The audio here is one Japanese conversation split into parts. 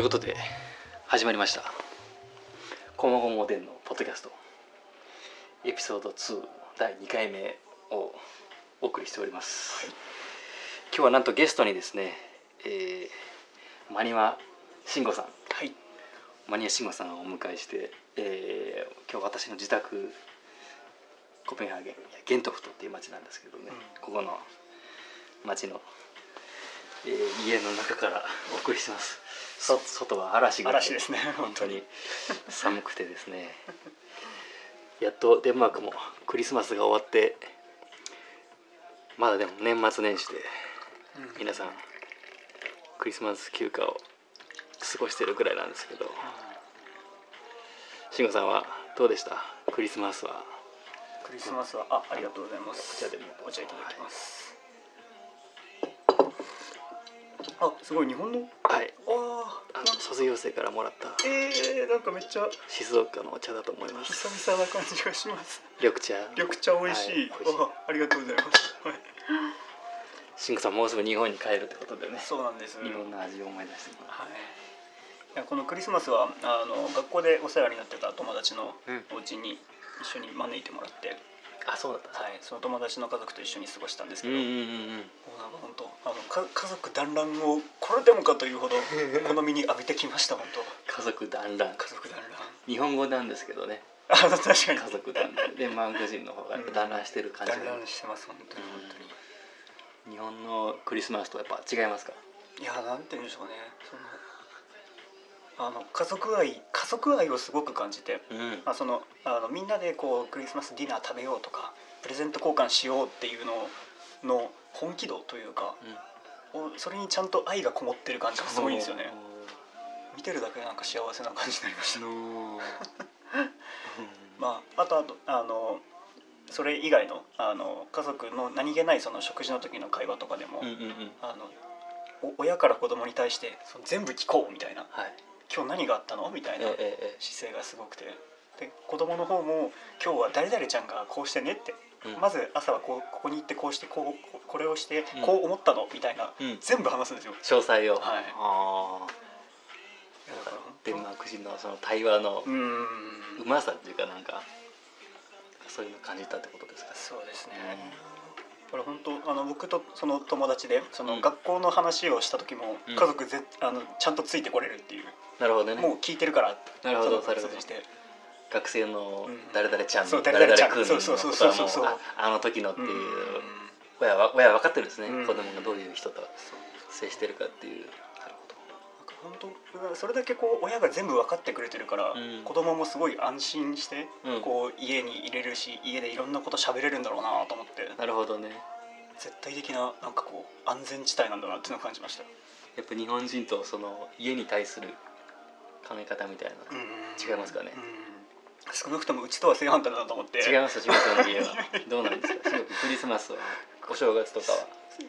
いうことで始まりました「こもごもでん」のポッドキャスト。エピソード2第2回目をお送りしております、今日はなんとゲストにですね、えー、マニマ慎吾さん。はい。マニア慎吾さんをお迎えして、えー今日私の自宅コペンハーゲンゲントフトっていう町なんですけどね、うん。ここの町の、えー家の中からお送りしますそ外は嵐が嵐ですね 本当に。寒くてですね。やっとデンマークもクリスマスが終わってまだでも年末年始で皆さんクリスマス休暇を過ごしてるぐらいなんですけど。慎吾さんはどうでした？クリスマスは。クリスマスはあありがとうございます。お茶でもお茶いただきます、あすごい日本の？はい。ああの卒業生からもらったえー、なんかめっちゃ静岡のお茶だと思います。久々な感じがします。緑茶。緑茶美味しい,、はいしい。あありがとうございます、はい、慎吾さんもうすぐ日本に帰るってことでね。そうなんです。日本の味を思い出してはい。いやこのクリスマスはあの学校でお世話になってた友達のうん。お家に一緒に招いてもらって、あそうだった。はい、その友達の家族と一緒に過ごしたんですけど、うんうんうんうん。もうなんか本当あのか家族団らんをこれでもかというほど 好みに浴びてきました本当。家族団らん。家族団らん。日本語なんですけどね。あ確かに。家族団らん。デンマーク人の方が団らんしてる感じが、団らんしてます本当に。本当に、日本のクリスマスとやっぱ違いますか？いやなんて言うんでしょうね。そのあの家族愛家族愛をすごく感じて、うん。まあ、そのあのみんなでこうクリスマスディナー食べようとかプレゼント交換しようっていうのの本気度というかおそれにちゃんと愛がこもってる感じがすごいんですよね。見てるだけでなんか幸せな感じになりました。まあ、あとあとあのそれ以外のあの家族の何気ないその食事の時の会話とかでも、うんうんうん。あのお親から子供に対してその全部聞こうみたいなはい「今日何があったの?」みたいな姿勢がすごくて。で子供の方も「今日は誰々ちゃんがこうしてね」って、えうん。まず朝はこうここに行ってこうしてこうここれをしてうん。こう思ったの？みたいな、うん。全部話すんですよ。詳細を、はい。あデンマーク人のその対話のうまさっていうかなんかそういうの感じたってことですか？そうですね。これ本当あの僕とその友達でそのうん。学校の話をした時もうん。家族ぜ、あのちゃんとついてこれるっていう、なるほどね。もう聞いてるからなるほどそのなるほど。通じて学生のうん。誰々ちゃんそう誰々君のことはもそうそうう。ああの時のっていう。うん。親は親は分かってるんですね、うん。子供がどういう人と接してるかっていう本当それだけこう親が全部分かってくれてるから、うん。子供もすごい安心して、うん。こう家に入れるし家でいろんなこと喋れるんだろうなと思って。なるほどね。絶対的ななんかこう安全地帯なんだなっていうのを感じました。やっぱ日本人とその家に対する考え方みたいな、違いますかね。うん。少なくともうちとは正反対だなと思って。違います仕事の家は。どうなんですか？クリスマスはお正月とかは。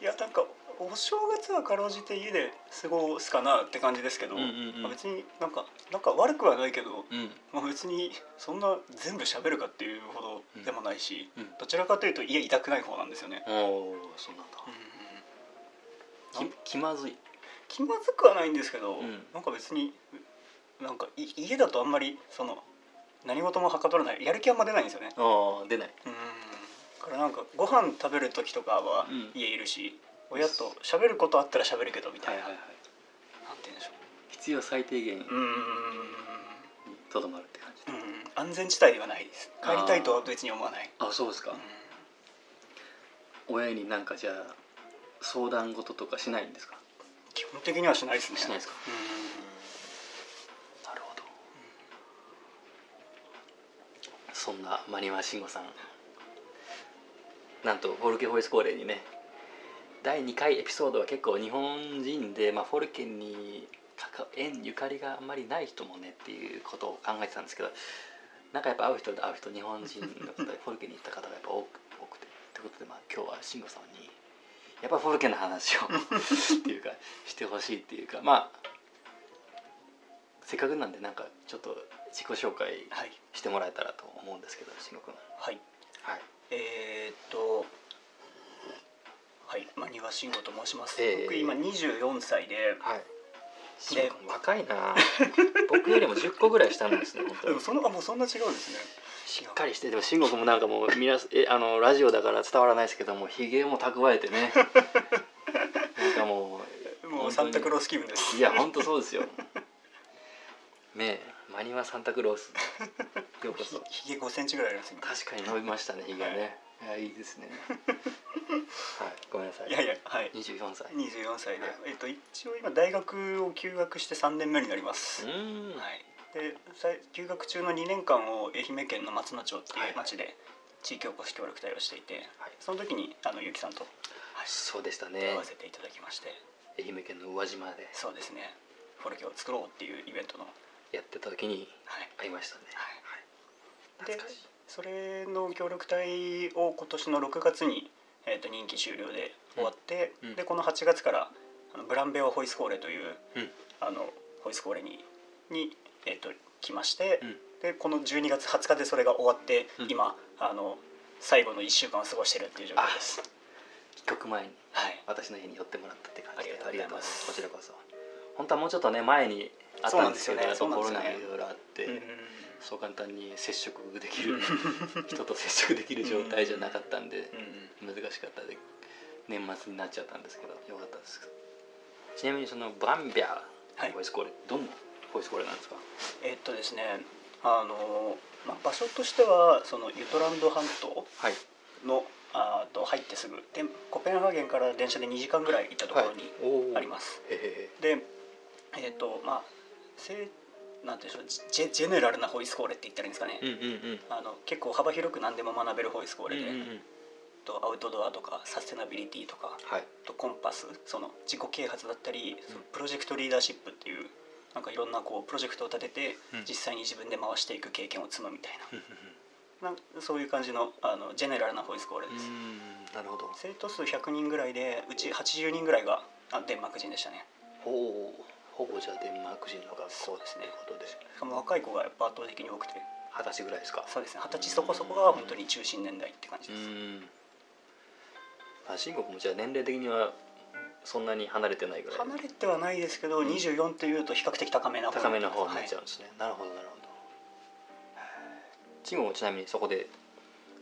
いやなんかお正月はかろうじて家で過ごすかなって感じですけど、うんうんうん。まあ、別になんかなんか悪くはないけど、うん。まあ、別にそんな全部喋るかっていうほどでもないし、うん。どちらかというと家いたくない方なんですよね。そうなんだ。うんき気まずい。気まずくはないんですけど、うん。なんか別になんかい家だとあんまりその何事もはかどらないやる気あんま出ないんですよね。ああ出ない。うん。だからなんかご飯食べる時とかはうん。家いるし、親と喋ることあったら喋るけどみたいな、はいなんて言うんでしょ必要最低限にううんとどまるって感じ、うん安全地帯ではないです。帰りたいとは別に思わない、あそうですか、親になんかじゃあ相談事とかしないんですか？基本的にはしないですね。しないですか？うなるほど。そんなマニマ慎吾さん。なんとフォルケホイスコーレにね第2回エピソードは結構日本人で、まあ、フォルケに関わ縁ゆかりがあんまりない人もねっていうことを考えてたんですけどなんかやっぱ会う人で会う人日本人の方で フォルケに行った方がやっぱ多く多くてということで、まあ、今日は慎吾さんにやっぱフォルケの話をっていうか してほしいっていうかまあせっかくなんでなんかちょっと自己紹介んはい。してもらえたらと思うんですけど慎吾君はい。はい。えー、っとはい真庭慎吾と申します、ええ。僕今24歳で。はい。慎吾君若いな。僕よりも10個ぐらい下なんですね 本当に。でもそのあもうそんな違うんですね。しっかりしてでも慎吾君もなんかもうみなえあのラジオだから伝わらないですけどもひげも蓄えてね。なんかももうサンタクロース気分です。ういや本当そうですよ。ねえマニマサンタクロース。ようこそ。ひげ5センチぐらいあります今確かに伸びましたねひげね。いやいいですね。はいごめんなさい。いやいやはい。24歳。24歳で、はい。えっと一応今大学を休学して3年目になります、うーん。はい、で休学中の2年間を愛媛県の松野町っていう町で地域おこし協力隊をしていて、はい。その時にあの結城さんと、はい。そうでした会ねわせていただきまして。愛媛県の宇和島で。そうですね。フォルケを作ろうっていうイベントの、はいやってた時に会いましたね。はい、で懐かしいそれの協力隊を今年の6月に、えー、と任期終了で終わって、うん。うんでこの8月からあのブランベオホイスコーレといううん。あのホイスコーレにに、えー、と来まして、うん。でこの12月20日でそれが終わって、うん。今あの最後の1週間を過ごしてるっていう状況です。帰国前にはい、私の家に寄ってもらったって感じでありがとうございます。こちらこそ。本当はもうちょっとね前にあったんですけどやっぱそうなんコロナがいろいろあって、うんそう簡単に接触できる 人と接触できる状態じゃなかったんで難しかったで年末になっちゃったんですけどよかったです。ちなみにそのブランビアはい。ボイスコーレ、どんなボイスコーレなんですか？えっとですねあの、まあ、場所としてはそのユトランド半島はい。のあーと入ってすぐでコペンハーゲンから電車で2時間ぐらい行ったところにあります、へへでえっ、とまあせなんていうんでしょうジェジェネラルなホイスコーレって言ったらいいんですかね、へうんうんうん。あの結構幅広く何でも学べるホイスコーレで、うんうんうん。とアウトドアとかサステナビリティとかはい。とコンパスその自己啓発だったり、うん。そのプロジェクトリーダーシップっていうなんかいろんなこうプロジェクトを立てて、うん。実際に自分で回していく経験を積むみたいな。なんそういう感じのあのジェネラルなホイスコーレです、なるほど。生徒数100人ぐらいでうち80人ぐらいがあデンマーク人でしたね。ほうほぼじゃあデンマーク人の学校そうですね。ということで。しかも若い子がやっぱ圧倒的に多くて。二十歳ぐらいですか？そうですね。二十歳そこそこが本当に中心年代って感じうです、ん。あ慎吾君もじゃあ年齢的にはそんなに離れてないぐらい。離れてはないですけど、うん。24というと比較的高めな方。高めの方になっちゃうはんですね、なるほどなるほど。慎吾もちなみにそこで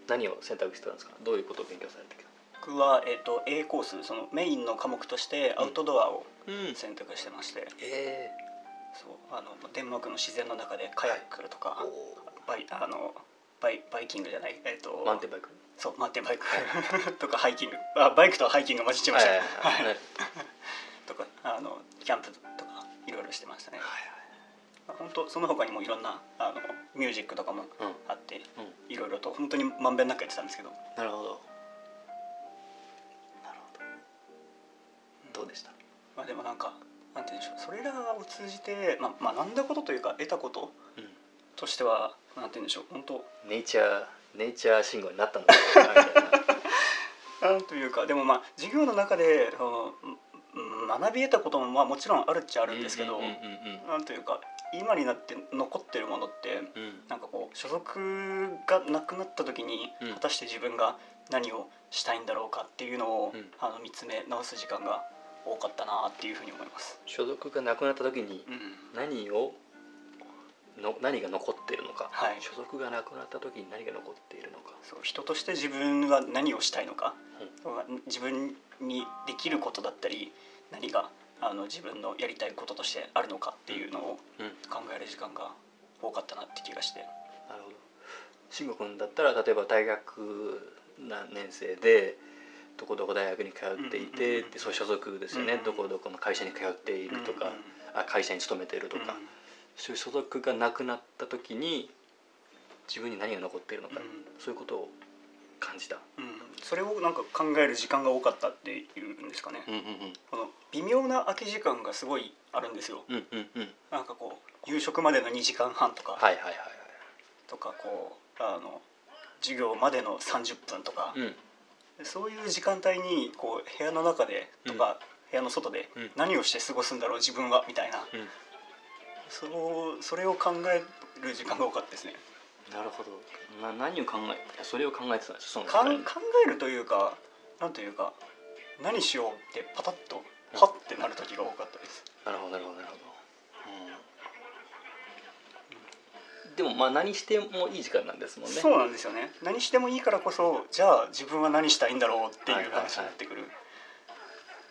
何を選択してたんですか？どういうことを勉強されてきたい僕は、えー、と A コースそのメインの科目としてアウトドアをうん。選択してまして、えそうあのデンマークの自然の中でカヤックとか、ー、おバイあのバイバイキングじゃないえっ、とーマウンテンバイク。そうマウンテンバイク。とかハイキング。あバイクとハイキング混じっちゃいました、はいはいはい。とかあのキャンプとかいろいろしてましたね、はいまあ本当その他にもいろんなあのミュージックとかもあってうん。いろいろと本当にまんべんなくやってたんですけど。なるほどどどうでした？まあでもなんかなんて言うんでしょうそれらを通じて、まあ、学んだことというか得たことうん。としてはなんて言うんでしょう本当ネイチャーネイチャー信号になったんだな なんというかでもまあ授業の中でそのうん学び得たこともまあもちろんあるっちゃあるんですけど、うんうんうんなんというか今になって残ってるものってうんうん。なんかこう所属がなくなった時にうん。果たして自分が何をしたいんだろうかっていうのを、うん。あの見つめ直す時間が多かったなっていうふうに思います。所属がなくなった時にうん。何をの何が残っているのか、はい。所属がなくなった時に何が残っているのか、そう人として自分が何をしたいのか、自分にできることだったり何があの自分のやりたいこととしてあるのかっていうのをうん、考える時間が多かったなって気がして。なるほど。慎吾君だったら例えば大学何年生でどこどこ大学に通っていて、でそういう所属ですよね、うんどこどこの会社に通っているとか、あ会社に勤めているとか、そういう所属がなくなった時に自分に何が残っているのか、そういうことを感じた。うん。うんそれをなんか考える時間が多かったっていうんですかね、うんうんこの微妙な空き時間がすごいあるんですよ。うんうんうん。うんなんかこう夕食までの2時間半とか、はいはいはいとかこうあの授業までの30分とか。はい、うんそういう時間帯にこう部屋の中でとか、部屋の外でうん。何をして過ごすんだろう自分はみたいな。うん。そうそれを考える時間が多かったですね。なるほど。な何を考えそれを考えてたんですか？考えるというかなんというか何しようってパタッとハッてなる時が多かったです。なるほどなるほどなるほどでもまあ何してもいい時間なんですもんね。そうなんですよね。何してもいいからこそじゃあ自分は何したいんだろうっていう話になってくる、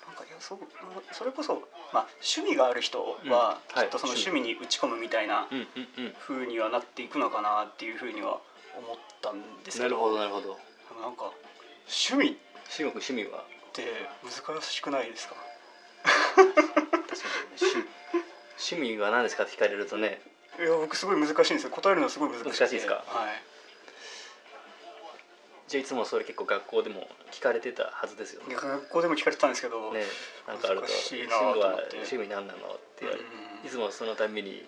なんかいやそうそれこそ、まあ、趣味がある人はきっとその趣味に打ち込むみたいなうんうにはなっていくのかなっていうふうには思ったんですけどなるほどなるほど。なんか趣味っ志吾君趣味は？て難しくないですか？確かにね趣趣味は何ですかって聞かれるとねいや僕すごい難しいんですよ。答えるのすごい難しくて。難しいですか？はい。じゃあいつもそれ結構学校でも聞かれてたはずですよね。学校でも聞かれてたんですけど、ねなんかあると「難しいな慎吾は趣味何なの?」って言われてうん。いつもそのたびに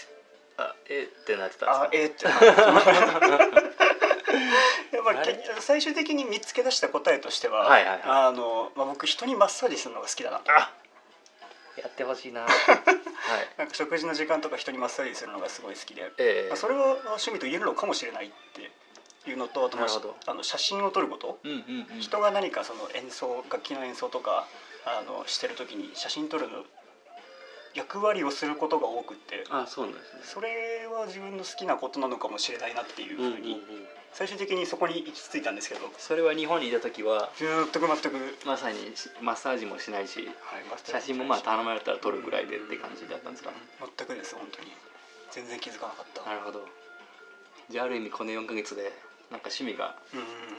「あえってなってたあんでえーってやっぱり 最終的に見つけ出した答えとしては、はいはいはい。あのまあ、僕人にマッサージするのが好きだなあやってほしいな。は いなんか食事の時間とか人にマッサージするのがすごい好きで、ええ。まあそれは趣味と言えるのかもしれないっていうのとあとあの写真を撮ること、うんうんうん。人が何かその演奏楽器の演奏とかあのしてる時に写真撮るの役割をすることが多くって。あそうなんですね。それは自分の好きなことなのかもしれないなっていうふうに最終的にそこに行き着いたんですけど。それは日本にいた時は？全く全く、まさにマッサージもしないしはい、写真もまあ頼まれたら撮るぐらいでって感じだったんですか？全くです本当に。全然気づかなかった。なるほど。じゃあある意味この4ヶ月でなんか趣味が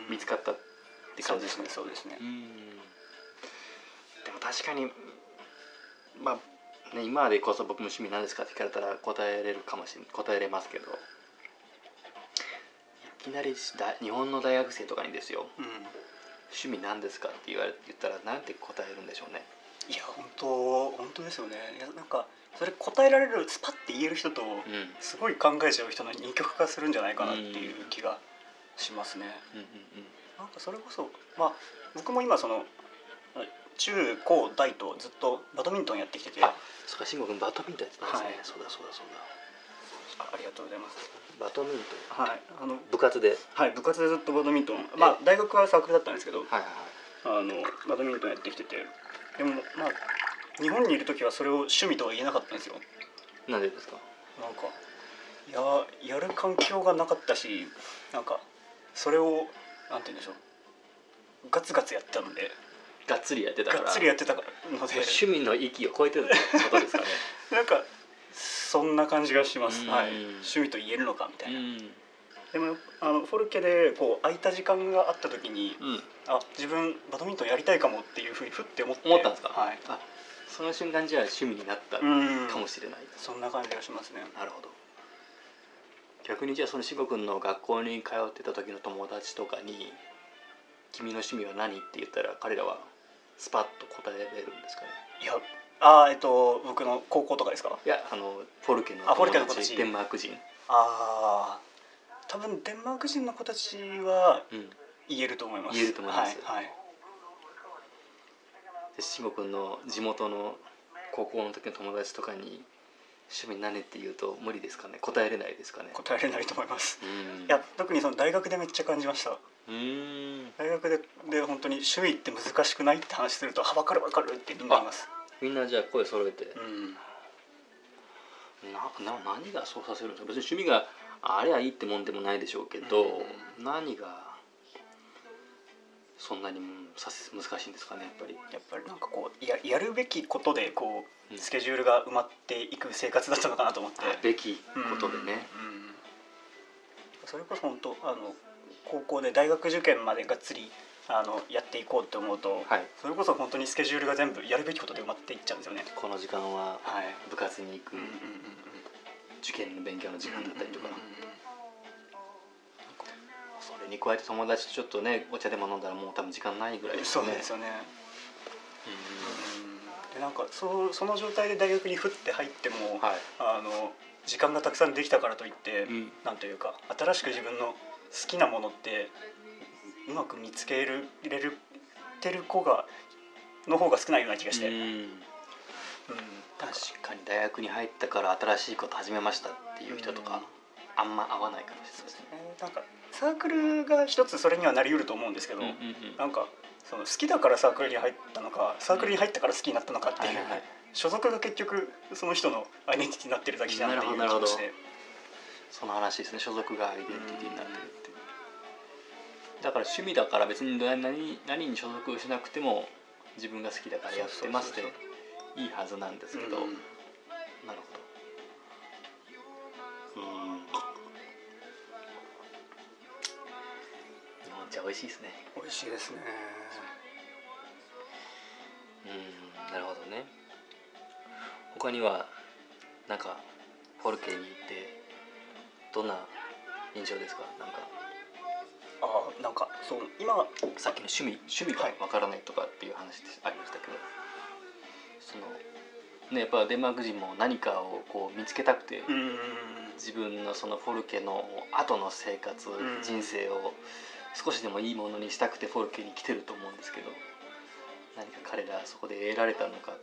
見つかったって感じでねねそうですね。うん。でも確かにまあね今でこそ僕も趣味何ですかって聞かれたら答えれるかもしれ答えれますけど。いきなりだ日本の大学生とかにですよ。うん。趣味何ですかって言われ言ったらなんて答えるんでしょうね。いや本当本当ですよね。いやなんかそれ答えられるスパッて言える人とうん。すごい考えちゃう人の二極化するんじゃないかなっていう気がしますね。うん。うん。なんかそれこそまあ僕も今その中高大とずっとバドミントンやってきてて。あそうか慎吾君バドミントンやってたんですね、はい。そうだそうだそうだ。あありがとうございます。バドミントン。はい。あの部活で。はい部活でずっとバドミントン。まあ大学はサークルだったんですけど。はいはいはい。あのバドミントンやってきてて。でもまあ日本にいる時はそれを趣味とは言えなかったんですよ。なんでですか？なんかややる環境がなかったしなんかそれをなんて言うんでしょう。ガツガツやってたのでがっつりやってたから。がっつりやってたので趣味の域を超えてるってことですかね。なんかそんな感じがします、うん。はい、趣味と言えるのかみたいな、ん。でもあのフォルケでこう空いた時間があった時にうん。あ自分バドミントンやりたいかもっていうふうにふって思って思ったんですか？はい。あその瞬間じゃあ趣味になったかうん。もしれない、そんな感じがしますね。なるほど。逆にじゃあその志吾君の学校に通ってた時の友達とかに「君の趣味は何?」って言ったら彼らはスパッと答えれるんですかね？いやあえっと僕の高校とかですか？いやあのフォルケのあフォルケの友達デンマーク人。ああ多分デンマーク人の子たちはうん。言えると思います。言えると思います。はい、はい、で志吾君の地元の高校の時の友達とかに「趣味何?」って言うと無理ですかね？答えれないですかね？答えれないと思います。うん。いや特にその大学でめっちゃ感じました。大学でで本当に趣味って難しくないって話すると「は分かる分かる」ってみんな言います。みんなじゃあ声揃えて。うん。なな何がそうさせるんですか？別に趣味があれはいいってもんでもないでしょうけど、何がそんなに難しいんですかねやっぱり。やっぱりなんかこうややるべきことでこうん。うスケジュールが埋まっていく生活だったのかなと思って。べきことでね、うんうん。それこそ本当あの高校で大学受験までがっつりあのやっていこうって思うと、はい。それこそ本当にスケジュールが全部やるべきことで埋まっていっちゃうんですよね。この時間ははい。部活に行く、うんうんうんうん。受験の勉強の時間だったりとか、うんうんうんそれに加えて友達とちょっとねお茶でも飲んだらもう多分時間ないぐらいですそうですよね。うん。でなんかそうその状態で大学にふって入っても、はい。あの時間がたくさんできたからといって、うん。なんというか新しく自分の好きなものってうまく見つけるれるてる子がの方が少ないような気がして、うん。うん。確かに大学に入ったから新しいこと始めましたっていう人とか、あんま合わないかもしれないですね。えーなんかサークルが一つそれにはなりうると思うんですけど、うんうんうん。なんかその好きだからサークルに入ったのかサークルに入ったから好きになったのかっていう、はいはいはい。所属が結局その人のアイデンティティになってるだけじゃんっていう気なるほど。がして。その話ですね。所属がアイデンティティになってるってだから趣味だから別に何何何に所属しなくても自分が好きだからやってますでいいはずなんですけど、うん。なるほど茶美味しいですね。美味しいですね。うんなるほどね。他にはなんかフォルケに行ってどんな印象ですか？なんか。ああなんかそう今さっきの趣味趣味がわからないとかっていう話でありましたけど、そのねやっぱデンマーク人も何かをこう見つけたくて、うん。自分のそのフォルケの後の生活、ん。人生を少しでもいいものにしたくてフォルケに来てると思うんですけど何か彼らそこで得られたのか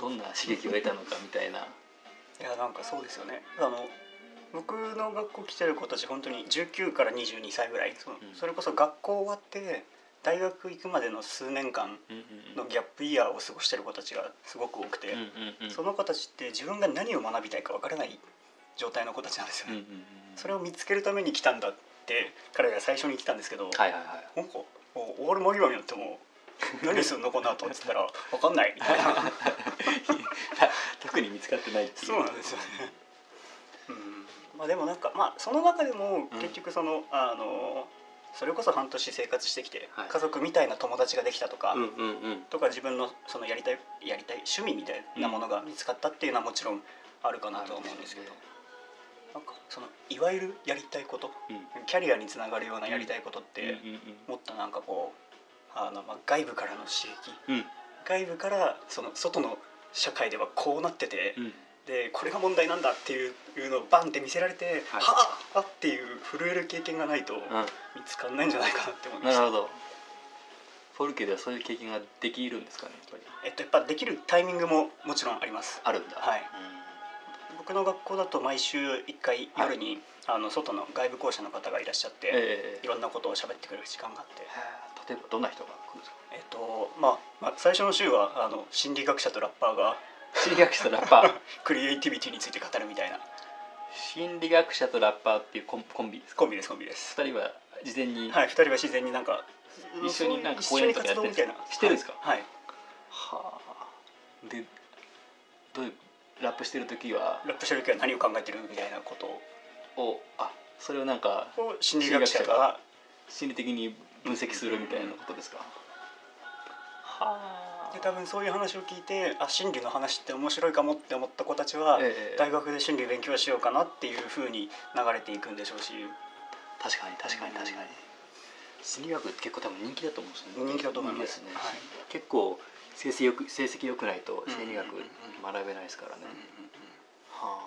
どんな刺激を得たのかみたいな。いやなんかそうですよね。あの僕の学校来てる子たち本当に19から22歳ぐらいそのうん。それこそ学校終わって大学行くまでの数年間のギャップイヤーを過ごしてる子たちがすごく多くて、その子たちって自分が何を学びたいかわからない状態の子たちなんですよね、それを見つけるために来たんだ。って彼らが最初に言ってたんですけど、はいはいはい。なんかお終わる間際になっても何するのこの後っつったら分かんない。みたいな特に見つかってないっていう。そうなんですよね。うん、まあでもなんかまあその中でもうん。結局その、あのそれこそ半年生活してきて、はい。家族みたいな友達ができたとか、うんうんうん。とか自分のそのやりたいやりたい趣味みたいなものが見つかったっていうのはもちろんあるかなとは思うんですけど、なんかそのいわゆるやりたいことうん。キャリアにつながるようなやりたいことって、うんうんもっとなんかこうあの、まあ、外部からの刺激。うん。うん外部からその外の社会ではこうなってて、うん。でこれが問題なんだっていうのをバンって見せられて、はい。はあっていう震える経験がないとうん。見つかんないんじゃないかなって思いましたなるほど。フォルケではそういう経験ができるんですかねやっぱり。えっとやっぱできるタイミングももちろんあります。あるんだ。はい僕の学校だと毎週1回夜に、あの外の外部校舎の方がいらっしゃって、ええ。いろんなことを喋ってくれる時間があって。例えばどんな人が来るんですか？えっとまあ、まあ最初の週はあの心理学者とラッパーが心理学者とラッパー？クリエイティビティについて語るみたいな。心理学者とラッパーっていうコンコンビですか？コンビですコンビです。二人は事前に？はい2人は自然になんか一緒になんか公演とかやってるんですか活動みたいな。してるんですか？はい、はい。はあ。でどういうラップしてる時はラップしてる時は何を考えてるみたいなことを。あそれをなんかを心理学者が。心理的に分析するみたいなことですか、はで多分そういう話を聞いてあ心理の話って面白いかもって思った子たちは、ええ大学で心理勉強しようかなっていうふうに流れていくんでしょうし。確かに確かに確かに。心理学って結構多分人気だと思うんですよね。人気だと思います。ね、はい。結構成績よく成績良くないと心理学学べないですからね、は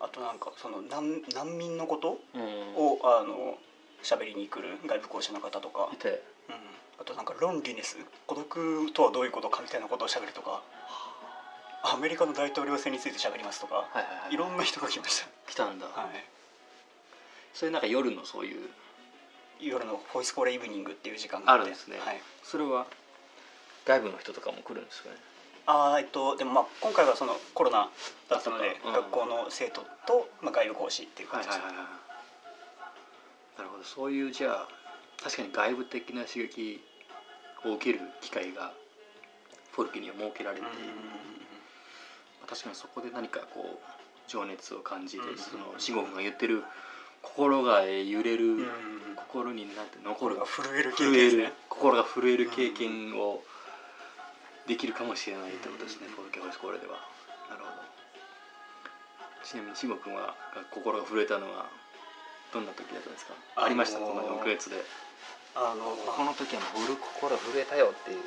あ。となんかその難難民のことあうん。をあの喋りに来る外部講師の方とか。あとなんかロンリネス孤独とはどういうことかみたいなことを喋るとか。アメリカの大統領選について喋りますとか、はいはいはい。いろんな人が来まし来たんだ、た、はい、それなんか夜のそういう。夜のボイスコーレイブニングっていう時間があるんですね、はい、それは外部の人とかも来るんですかね？あーえっとでもまあ今回はそのコロナだったので、学校の生徒と、まあ、外部講師っていう感じです、なるほど。そういうじゃあ確かに外部的な刺激を受ける機会がフォルケには設けられて確かにそこで何かこう情熱を感じて、うんその志吾君が言ってる心が揺れる、心になんて残る震える経験心が震える経験をできるかもしれないってことですね、うんフォルケホイスコーレでは。なるほど。ちなみに志吾君は心が震えたのはどんな時だったんですか？あのーありました？この4ヶ月で。あのこの時は俺心震えたよっていう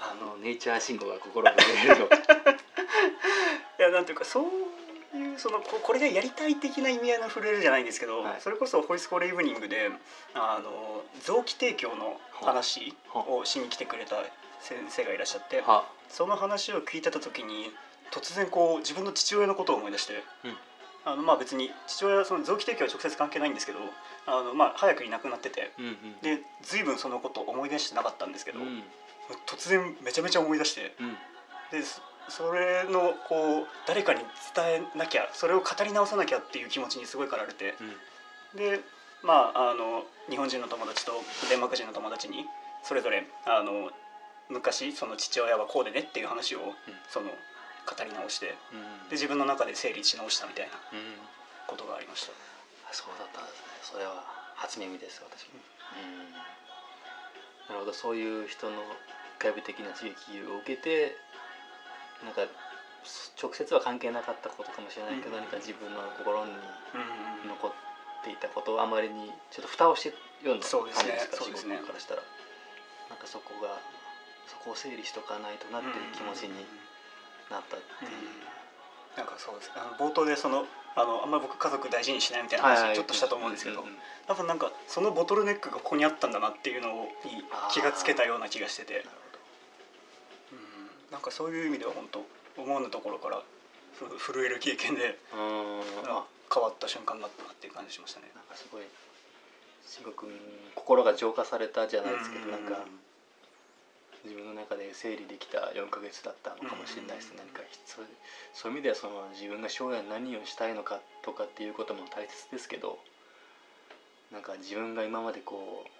あのネイチャー信号が心震えると いやなんていうかそういうそのここれがやりたい的な意味合いの震えるじゃないんですけど、はい。それこそホイスコーレイブニングであの臓器提供の話をしに来てくれた先生がいらっしゃっては。その話を聞いてた時に突然こう自分の父親のことを思い出して、うん。あのまあ別に父親はその臓器提供は直接関係ないんですけどあのまあ早くに亡くなっててうんうんで随分そのことを思い出してなかったんですけど、うん。突然めちゃめちゃ思い出してうん。でそそれのこう誰かに伝えなきゃそれを語り直さなきゃっていう気持ちにすごい駆られて。うん。でまああの日本人の友達とデンマーク人の友達にそれぞれあの昔その父親はこうでねっていう話を、その語り直してうん。で自分の中で整理し直したみたいなうん。ことがありました。あそうだったんですね。それは初耳です私も、うん。なるほど。そういう人の外部的な刺激を受けてなんか直接は関係なかったことかもしれないけど、うん。何か自分の心にうん。残っていたことをあまりにちょっと蓋をしてるようなそうですね。感じですかそうですね。仕事からしたら。なんかそこがそこを整理しとかないとなっていう気持ちになったっていう、なんかそうです。あの冒頭でそのあのあんまり僕家族大事にしないみたいな話ちょっとしたと思うんですけど、うんうん多分なんかそのボトルネックがここにあったんだなっていうのに気がつけたような気がしててなんかそういう意味では本当思わぬところから震える経験で変わった瞬間だったなっていう感じしましたね。なんかすごいすごくうん心が浄化されたじゃないですけど、なんか自分の中で整理できた4ヶ月だったのかもしれないですね、うん。何かそうそういう意味ではその自分が将来何をしたいのかとかっていうことも大切ですけどなんか自分が今までこう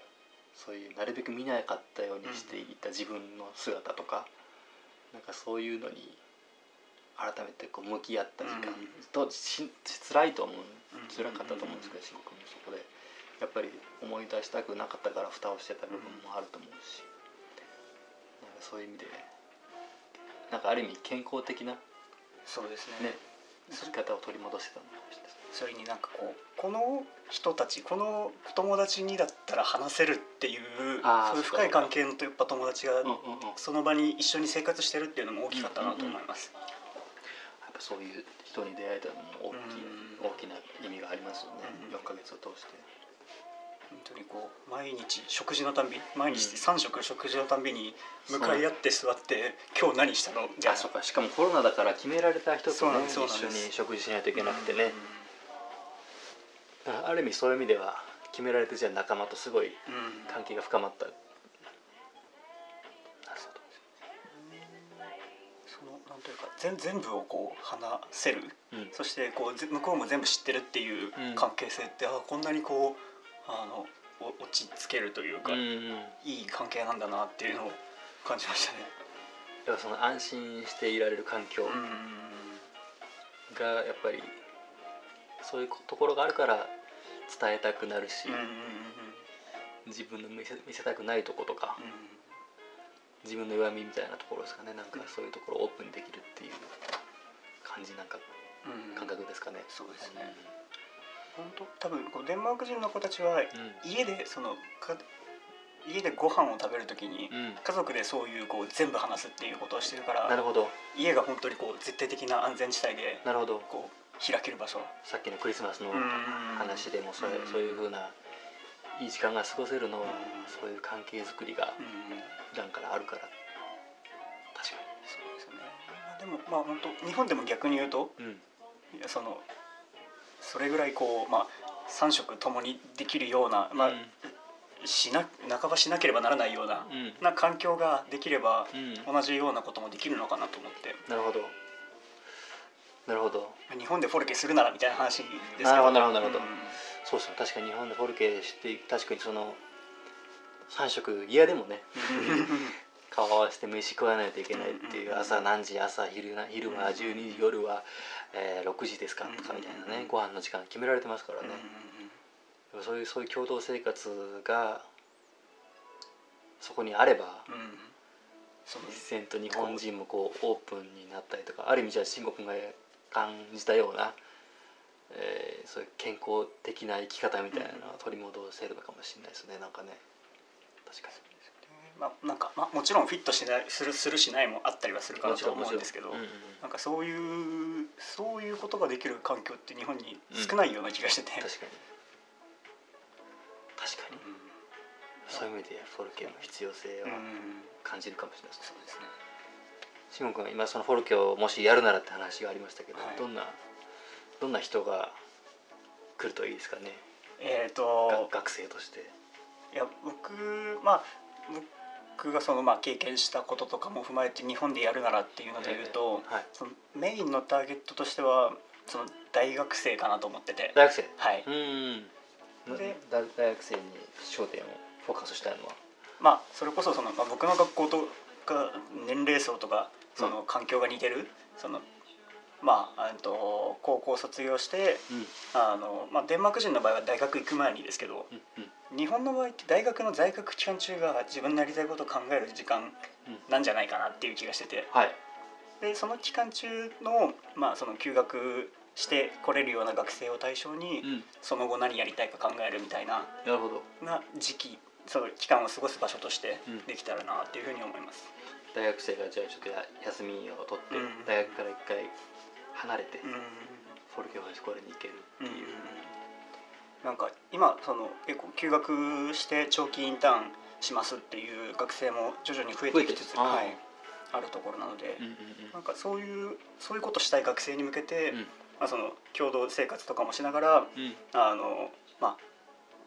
そういうなるべく見なかったようにしていた自分の姿とか、なんかそういうのに改めてこう向き合った時間うん。とし辛いと思ううん辛かったと思うんですけど慎吾君もそこでやっぱり思い出したくなかったから蓋をしてた部分もあると思うし、なんかそういう意味でなんかある意味健康的な、そうですね。ね、生き方を取り戻してたのかもしれないそれになんかこうこの人たちこの友達にだったら話せるっていうそういう深い関係のやっぱ友達がうんうんうん。その場に一緒に生活してるっていうのも大きかったなと思います。やっぱそういう人に出会えたのも大き大きな意味がありますよね、うん4ヶ月を通して。本当にこう毎日食事のたんび毎日うん。3食食事のたんびに向かい合って座って今日何したの？みたいな。あそうか。しかもコロナだから決められた人とね一緒に食事しないといけなくてね、あある意味そういう意味では決められてじゃあ仲間とすごいうん。うん関係が深まった。なるほどそのなんというか全全部をこう話せる。うん。そしてこうぜ向こうも全部知ってるっていううん。関係性って、あこんなにこうあのお落ち着けるというか、うんうんいい関係なんだなっていうのを感じましたね。だからその安心していられる環境がやっぱりそういうところがあるから伝えたくなるし、うんうんうん自分の見せ見せたくないとことか、自分の弱みみたいなところですかね。なんかそういうところをオープンにできるっていう感じなんかうんうん。感覚ですかね。そうですね。本当多分こうデンマーク人の子たちは家でそのか家でご飯を食べるときにうん、うん。家族でそういうこう全部話すっていうことをしてるからなるほど。家が本当にこう絶対的な安全地帯でなるほど。こう開ける場所。さっきのクリスマスのうん。話でもそれ、うん。そういう風ないい時間が過ごせるのは、うんそういう関係づくりがうん。普段からあるから。確かそうですよね。でもまあ本当日本でも逆に言うとにうん。いやそのそれぐらいこうまあ3食ともにできるような、まあうん。しな半ばしなければならないような,、うん。な環境ができればうん。同じようなこともできるのかなと思って。なるほどなるほど。日本でフォルケするならみたいな話ですけど。なるほどなるほどなるほど。うん。そうですね。確かに日本でフォルケして確かにその3食嫌でもね 顔合わせて飯食わないといけないっていううん朝何時朝昼な昼は12時夜は、えー6時ですかとかみたいなねご飯の時間決められてますからね。そういうそういう共同生活がそこにあればうん。自然と日本人もこうオープンになったりとかある意味じゃあ慎吾君が感じたような、えーそういう健康的な生き方みたいなのを取り戻せるのかもしれないですね。なんかね。確かまあなんか、まあ、もちろんフィットしないするするしないもあったりはするにかなと思うんですけど、うん。うんうんなん。かそういうそういうことができる環境って日本に少ないような気がしてて、確かに。確かに。そういう意味でフォルケの必要性はうん感じるかもしれないですそうですね慎吾君は今そのフォルケをもしやるならって話がありましたけど、はい。どんなどんな人が来るといいですかね？えっ、がと学生として。いや僕まあ僕がそのまあ経験したこととかも踏まえて日本でやるならっていうので言うと、はい。そのメインのターゲットとしてはその大学生かなと思ってて、大学生。はい、うんでだ大学生に焦点をフォーカスしたいのは？まあそれこそその、まあ、僕の学校とか年齢層とかその環境が似てる、そのまあえっと高校卒業してうん。あの、まあ、デンマーク人の場合は大学行く前にですけどうんうん。日本の場合って大学の在学期間中が自分のやりたいことを考える時間なんじゃないかなっていう気がしてて。はい。でその期間中の,、まあその休学して来れるような学生を対象に、うん。その後何やりたいか考えるみたいななるほど。な時期その期間を過ごす場所としてうん。できたらなっていうふうに思います。大学生がじゃあちょっとや休みを取って、うん。大学から一回離れて、うん。フォルケホイスコーレに行けるっていう、なんか今その結構休学して長期インターンしますっていう学生も徐々に増えてきつつ増えてはい、あるところなので、うんうん。なんかそういうそういうことしたい学生に向けて、うん。まあ、その共同生活とかもしながらうん。あのまあ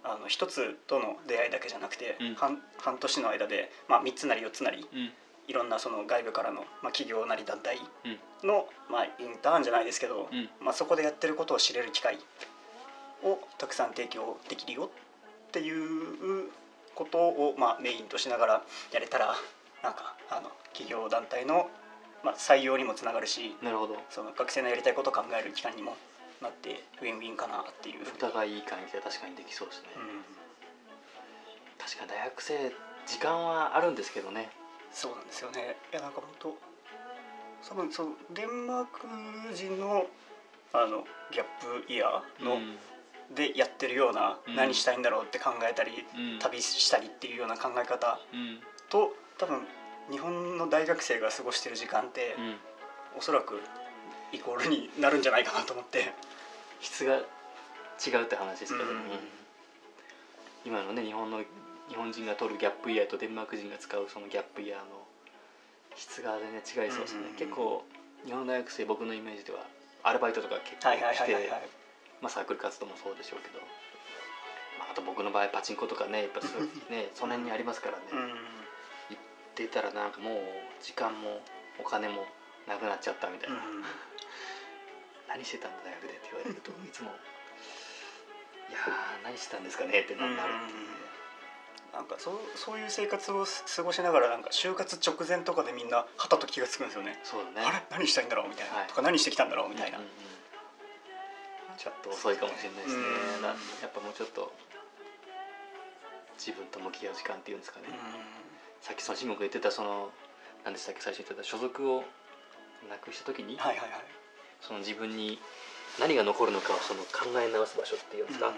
あの一つとの出会いだけじゃなくて、うん。半半年の間で、まあ、3つなり4つなりうん。いろんなその外部からの、まあ、企業なり団体うん。の、まあ、インターンじゃないですけど、うん。まあ、そこでやってることを知れる機会をたくさん提供できるよっていうことを、まあ、メインとしながらやれたらなんかあの企業団体の、まあ、採用にもつながるしなるほど。その学生のやりたいことを考える機会にもなってウィンウィンかなっていう。お互いいい関係が確かにできそうですね、うん。確かに大学生時間はあるんですけどね。そうなんですよね。いやなんか本当多分そのデンマーク人のあのギャップイヤーの、うん。でやってるような、うん。何したいんだろうって考えたり、うん。旅したりっていうような考え方うん。と多分日本の大学生が過ごしてる時間って、うん。おそらくイコールになるんじゃないかなと思って。質が違うって話ですけど、うん。今のね日本の日本人が取るギャップイヤーとデンマーク人が使うそのギャップイヤーの質が全然違いそうですね、うん結構日本の大学生僕のイメージではアルバイトとか結構してまあサークル活動もそうでしょうけど、まあ、あと僕の場合パチンコとかねやっぱそうね その辺にありますからね、うん行ってたらなんかもう時間もお金もなくなっちゃったみたいな、何してたんだ大学でって言われるといつも「いやー何してたんですかね?」ってなうんなる、なんかそうそういう生活を過ごしながらなんか就活直前とかでみんなはたと気が付くんですよね。そうだね。あれ？何したいんだろう？みたいな、はい。とか何してきたんだろう？みたいな、うんうんうん。ちょっと遅いかもしれないですね、うん。だやっぱもうちょっと自分と向き合う時間っていうんですかね、さっきその慎吾が言ってたその何でしたっけ最初に言ってた所属をなくした時に、はいはいはいその自分に何が残るのかをその考え直す場所っていうんですか、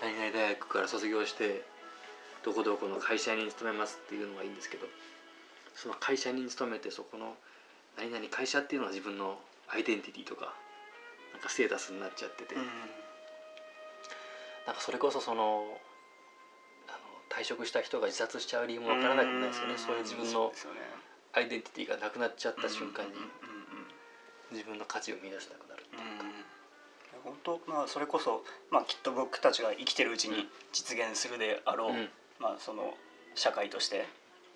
何々大学から卒業してどこどこの会社に勤めますっていうのがいいんですけどその会社に勤めてそこの何々会社っていうのは自分のアイデンティティとかなんかステータスになっちゃってて、うん。なんかそれこそそのあの退職した人が自殺しちゃう理由もわからなくないですよね、ん。そういう自分のアイデンティティがなくなっちゃった瞬間に。うんうんうん自分の価値を見出せなくなるっていうか、本当まあそれこそ、まあ、きっと僕たちが生きてるうちに実現するであろう、うん。まあ、その社会として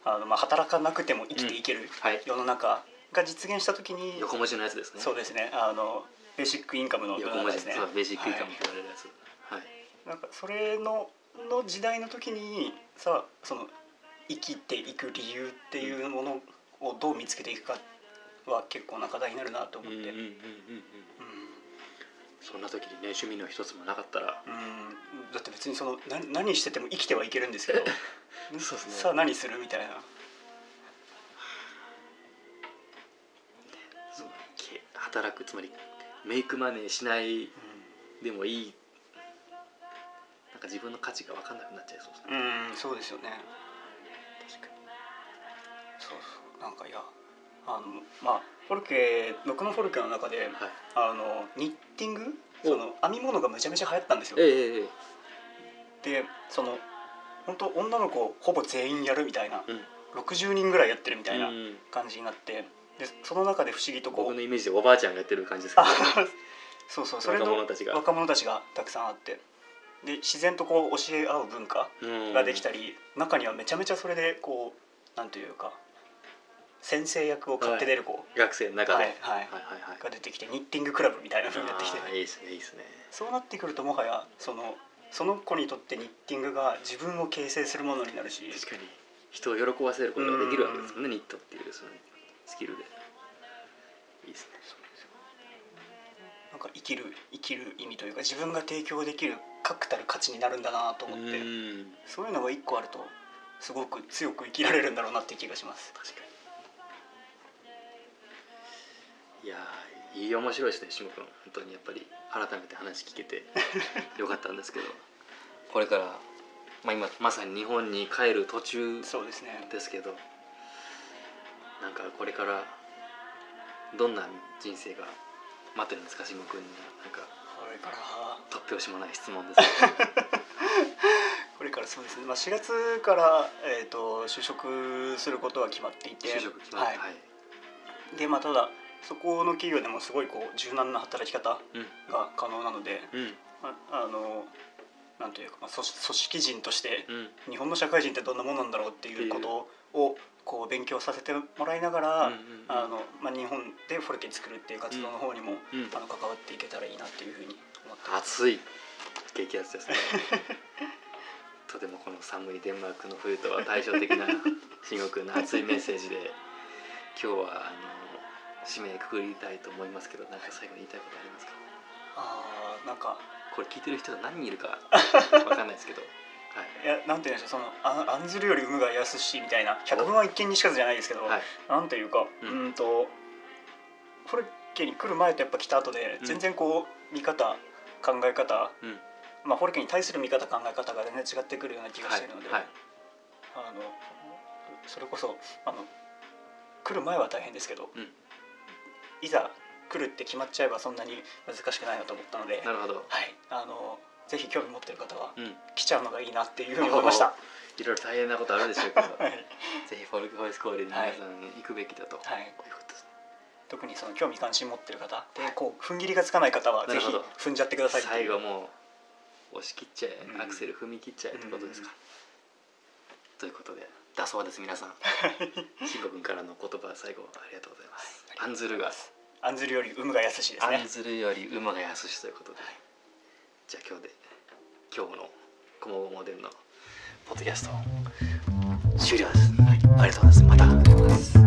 あの、まあ、働かなくても生きていけるはい。世の中が実現した時に、横文字のやつですね。そうですね。あのベーシックインカムの横文字。中ですね。ベーシックインカムって言われるやつ。はい、はい。なんかそれのの時代の時にさその生きていく理由っていうものをどう見つけていくかは結構な課題になるなと思って、うんうんうんうんうん。うん。そんな時にね趣味の一つもなかったら。うん。だって別にそのな何してても生きてはいけるんですけど。そうですね。さあ何するみたいな。働くつまりメイクマネーしないでもいい。なんか自分の価値が分かんなくなっちゃいそうですね。うんそうですよね。確かに。そうそう。なんかいやあのまあフォルケ僕のフォルケの中ではい。あのニッティング？お。その編み物がめちゃめちゃ流行ったんですよ。えでその本当女の子ほぼ全員やるみたいなうん。60人ぐらいやってるみたいなうん感じになってでその中で不思議とこう僕のイメージでおばあちゃんがやってる感じですけど、あ そうそうそれの若者たちが。若者たちがたくさんあって。で自然とこう教え合う文化うん。ができたり、中にはめちゃめちゃそれでこうなんというか先生役を買って出る子。学生の中で、はいはい。はいはいはい。が出てきてニッティングクラブみたいな風になってきて。いいですねいいですね。そうなってくるともはやそのその子にとってニッティングが自分を形成するものになるし。確かに。人を喜ばせることができるわけですもんねニットっていうそのスキルで。いいですね。なんか生きる生きる意味というか自分が提供できる確たる価値になるんだなと思って。うん。そういうのが一個あるとすごく強く生きられるんだろうなっていう気がします。確かにいやーいい面白いですね下君本当にやっぱり改めて話聞けて よかったんですけど。これから、まあ、今まさに日本に帰る途中そうですね。ですけどなんかこれからどんな人生が待ってるんですか下君になんかこれから。突拍子もない質問です。け どこれからそうですね、まあ、4月から、えー、と就職することは決まっていて。就職決まって、ははいい、でまあただそこの企業でもすごいこう柔軟な働き方うん。が可能なので、うん。ああのなんというか、まあ、組織人としてうん。日本の社会人ってどんなものなんだろうっていうことをこう勉強させてもらいながら、日本でフォルケ作るっていう活動の方にも、うん。あの関わっていけたらいいなっていうふうに思ってます。暑い激アツですね。とてもこの寒いデンマークの冬とは対照的な慎吾君の熱いメッセージで今日はあの締めくくりたいと思いますけどなんか最後に言いたいことありますか？あーなんかこれ聞いてる人が何人いるか わかんないですけど。はい。いやなんて言うんでしょうそのあ案ずるより有無が安しみたいな百聞は一見にしかずじゃないですけど、はい。なんていうかううんんとフォルケに来る前とやっぱ来た後でうん。全然こう見方考え方、うん。まあ、フォルケに対する見方考え方が全然違ってくるような気がしてるので、はい。あのそれこそあの来る前は大変ですけど、うんいざ来るって決まっちゃえばそんなに難しくないなと思ったので、なるほど。はい、あのぜひ興味持ってる方はうん。来ちゃうのがいいなっていうふうに思いました。いろいろ大変なことあるでしょうけど。はい。ぜひフォルクホイスコールに皆さん行くべきだと、はい。こういうことです。ね特にその興味関心持ってる方でこう踏ん切りがつかない方はぜひ踏んじゃってください最後もう押し切っちゃえ、うん。アクセル踏み切っちゃえってことですか、ということでだそうです皆さん。慎吾君からの言葉最後ありがとうございます、はい案ずるが案ずるより有無が安しですね。案ずるより馬が安しということで、じゃあ今日で今日の「こもごもでん」のポッドキャスト終了です、ありがとうございます。また